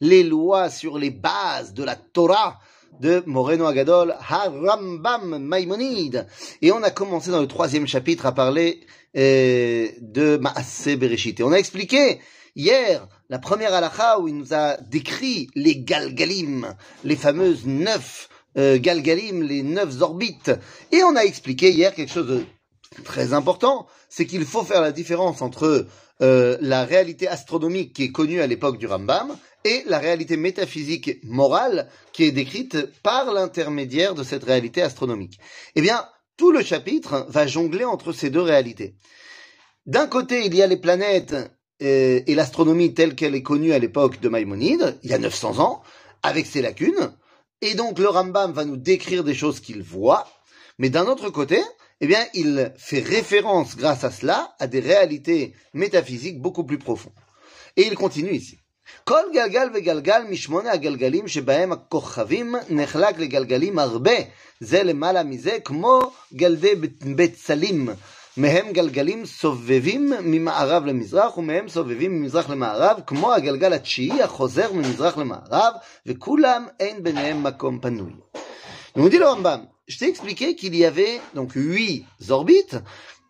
les lois, sur les bases de la Torah de Moreno Agadol, Harambam Maimonide. Et on a commencé dans le troisième chapitre à parler euh, de Maaseh Bereshit. Et on a expliqué hier la première halakha où il nous a décrit les Galgalim, les fameuses neuf euh, Galgalim, les neuf orbites. Et on a expliqué hier quelque chose de très important, c'est qu'il faut faire la différence entre euh, la réalité astronomique qui est connue à l'époque du Rambam et la réalité métaphysique morale qui est décrite par l'intermédiaire de cette réalité astronomique. Eh bien, tout le chapitre va jongler entre ces deux réalités. D'un côté, il y a les planètes euh, et l'astronomie telle qu'elle est connue à l'époque de Maïmonide, il y a 900 ans, avec ses lacunes, et donc le Rambam va nous décrire des choses qu'il voit, mais d'un autre côté, eh bien, il fait référence, grâce à cela, à des réalités métaphysiques beaucoup plus profondes. Et il continue ici. כל גלגל וגלגל משמונה הגלגלים שבהם הכוכבים נחלק לגלגלים הרבה, זה למעלה מזה, כמו גלדי בצלים. מהם גלגלים סובבים ממערב למזרח, ומהם סובבים ממזרח למערב, כמו הגלגל התשיעי החוזר ממזרח למערב, וכולם אין ביניהם מקום פנוי. Nous dit le Rambam, je t'ai expliqué qu'il y avait donc huit orbites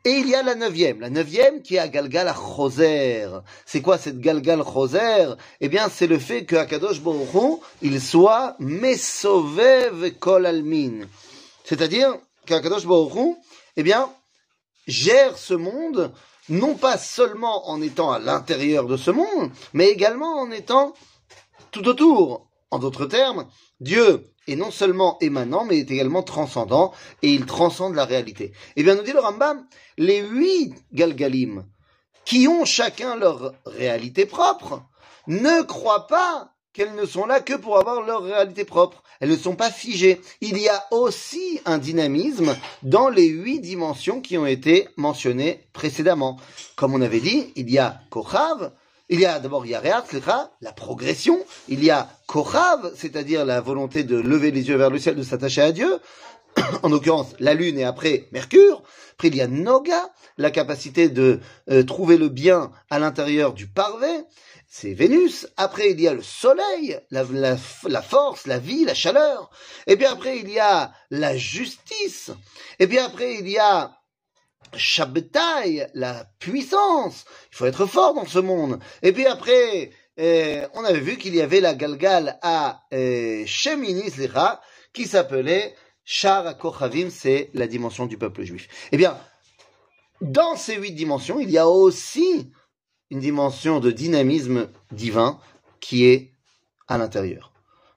et il y a la neuvième. La neuvième qui est à Galgal Choser. C'est quoi cette Galgal Choser Eh bien, c'est le fait que Akadosh Baruch il soit Mesovev Kol Almin. C'est-à-dire qu'Akadosh Baruch eh bien, gère ce monde non pas seulement en étant à l'intérieur de ce monde, mais également en étant tout autour. En d'autres termes, Dieu est non seulement émanant, mais est également transcendant, et il transcende la réalité. Eh bien, nous dit le Rambam, les huit Galgalim, qui ont chacun leur réalité propre, ne croient pas qu'elles ne sont là que pour avoir leur réalité propre. Elles ne sont pas figées. Il y a aussi un dynamisme dans les huit dimensions qui ont été mentionnées précédemment. Comme on avait dit, il y a Kochav, il y a d'abord Yareach, la progression. Il y a Kochav, c'est-à-dire la volonté de lever les yeux vers le ciel, de s'attacher à Dieu. en l'occurrence, la Lune et après Mercure. Après, il y a Noga, la capacité de euh, trouver le bien à l'intérieur du parvé. C'est Vénus. Après, il y a le Soleil, la, la, force, la vie, la chaleur. Et puis après, il y a la justice. Et puis après, il y a Shabbatai, la puissance. Il faut être fort dans ce monde. Et puis après, euh, on avait vu qu'il y avait la Galgal à euh, Shemini qui s'appelait Shar Kochavim, c'est la dimension du peuple juif. Eh bien, dans ces huit dimensions, il y a aussi une dimension de dynamisme divin qui est à l'intérieur.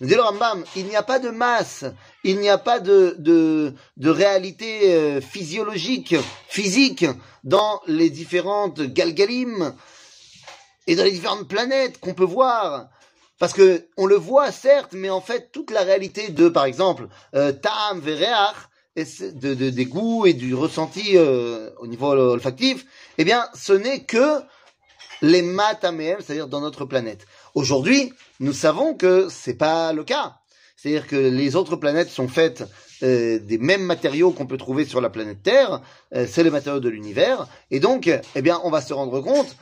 Dit le Rambam, il n'y a pas de masse, il n'y a pas de, de, réalité euh, physiologique, physique, dans les différentes galgalim et dans les différentes planètes qu'on peut voir. Parce que on le voit certes, mais en fait toute la réalité de, par exemple, euh, Vereach, de, de, des goûts et du ressenti euh, au niveau olfactif, eh bien, ce n'est que les mataméem, c'est-à-dire dans notre planète. Aujourd'hui, nous savons que c'est pas le cas. C'est-à-dire que les autres planètes sont faites euh, des mêmes matériaux qu'on peut trouver sur la planète Terre, euh, c'est les matériaux de l'univers, et donc, eh bien, on va se rendre compte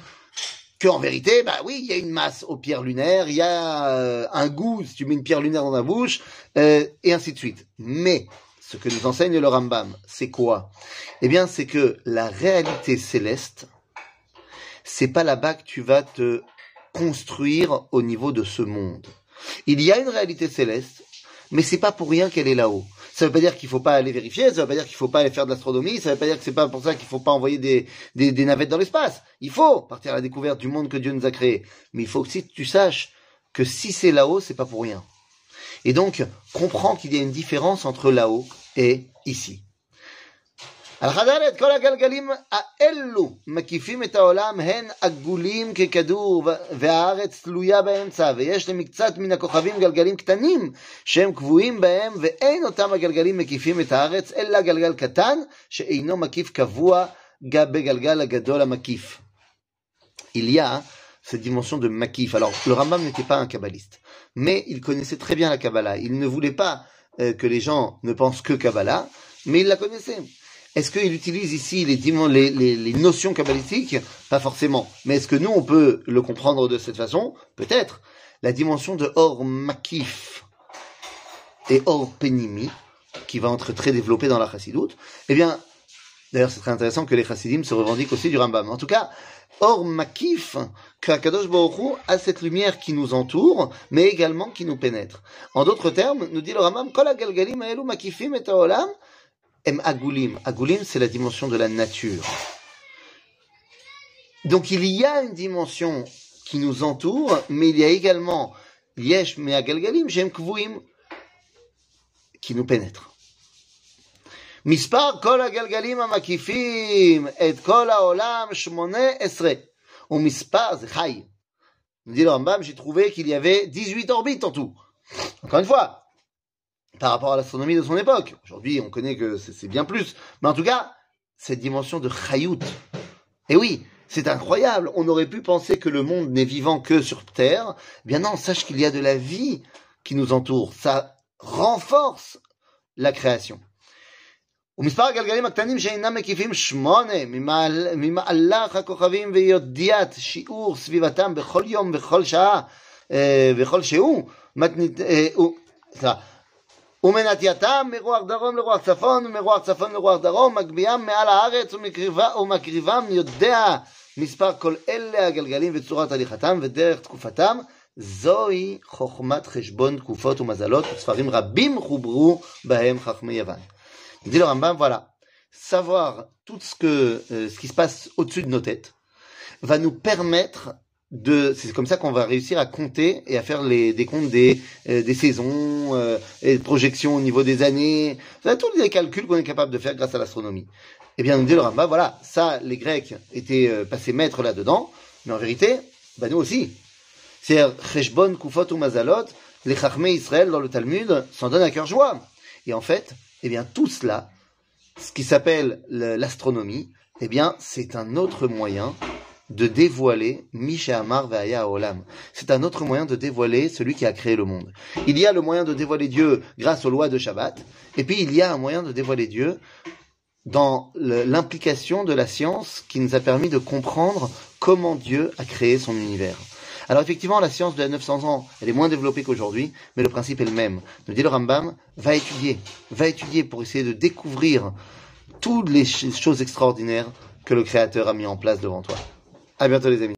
qu'en vérité, bah oui, il y a une masse aux pierres lunaires, il y a euh, un goût si tu mets une pierre lunaire dans la bouche, et ainsi de suite. Mais ce que nous enseigne le Rambam, c'est quoi? Eh bien, c'est que la réalité céleste, c'est pas là-bas que tu vas te construire au niveau de ce monde. Il y a une réalité céleste, mais c'est pas pour rien qu'elle est là-haut. Ça veut pas dire qu'il faut pas aller vérifier, ça veut pas dire qu'il faut pas aller faire de l'astronomie, ça veut pas dire que c'est pas pour ça qu'il faut pas envoyer des, des, des navettes dans l'espace. Il faut partir à la découverte du monde que Dieu nous a créé. Mais il faut aussi que tu saches que si c'est là-haut, c'est pas pour rien. Et donc, comprends qu'il y a une différence entre là-haut et ici. Al-Khadaret, kol agalgalim ha'ellu makifim et ha'olam hen agulim kekadur ve'haaretz tluya באמצע ויש למקצת מן הכוכבים גלגלים קטנים שהם קבועים בהם ואין אותם הגלגלים מקיפים את הארץ אלא גלגל קטן שאינו מקיף קבוע בגלגל הגדול המקיף. Il y a cette dimension de makif. Alors, le Rambam n'était pas un kabbaliste, mais il connaissait très bien la Kabbalah. Il ne voulait pas euh, que les gens ne pensent que Kabbalah, mais il la connaissait. Est-ce qu'il utilise ici les, notions kabbalistiques Pas forcément. Mais est-ce que nous, on peut le comprendre de cette façon? Peut-être. La dimension de Or Makif et Or Penimi, qui va être très développée dans la Chassidoute, eh bien, d'ailleurs, c'est très intéressant que les Chassidim se revendiquent aussi du Rambam. En tout cas, Or Makif, qu'Akadosh Baruch a cette lumière qui nous entoure, mais également qui nous pénètre. En d'autres termes, nous dit le Rambam, Kol Agalgalim Aelu Makifim et Em Agulim. Agulim, c'est la dimension de la nature. Donc il y a une dimension qui nous entoure, mais il y a également Yesh Me Agalgalim, Jem Kvuim, qui nous pénètre. מספר כל הגלגלים המקיפים את כל העולם שמונה עשרה. ומספר, זה חי. nous dit le Rambam, j'ai trouvé qu'il y avait 18 orbites en tout. Encore une fois, par rapport à l'astronomie de son époque. Aujourd'hui, on connaît que c'est bien plus. Mais en tout cas, cette dimension de Chayout. Et oui, c'est incroyable. On aurait pu penser que le monde n'est vivant que sur Terre. Eh bien non, sache qu'il y a de la vie qui nous entoure. Ça renforce la création. ומספר הגלגלים הקטנים שאינם מקיפים שמונה ממהלך הכוכבים וידיעת שיעור סביבתם בכל יום וכל שעה וכל שהוא, ומנטייתם מרוח דרום לרוח צפון ומרוח צפון לרוח דרום, מגביהם מעל הארץ ומקריבם יודע מספר כל אלה הגלגלים וצורת הליכתם ודרך תקופתם, זוהי חוכמת חשבון תקופות ומזלות, וספרים רבים חוברו בהם חכמי יוון. dit le Rambam, voilà, savoir tout ce que euh, ce qui se passe au-dessus de nos têtes va nous permettre de, c'est comme ça qu'on va réussir à compter et à faire les des comptes des euh, des saisons euh, et projections au niveau des années, tous les calculs qu'on est capable de faire grâce à l'astronomie. Eh bien, nous dit le Rambam, voilà, ça, les Grecs étaient euh, passés maîtres là-dedans, mais en vérité, bah nous aussi. C'est Cheshbon, Kufot ou Mazalot, les Chachmé Israël dans le Talmud s'en donnent à cœur joie. Et en fait, eh bien, tout cela, ce qui s'appelle l'astronomie, eh bien, c'est un autre moyen de dévoiler Amar Ve'aya Olam. C'est un autre moyen de dévoiler celui qui a créé le monde. Il y a le moyen de dévoiler Dieu grâce aux lois de Shabbat, et puis il y a un moyen de dévoiler Dieu dans l'implication de la science qui nous a permis de comprendre comment Dieu a créé son univers. Alors effectivement, la science de 900 ans, elle est moins développée qu'aujourd'hui, mais le principe est le même. Nous dit le Rambam, va étudier, va étudier pour essayer de découvrir toutes les choses extraordinaires que le Créateur a mis en place devant toi. À bientôt les amis.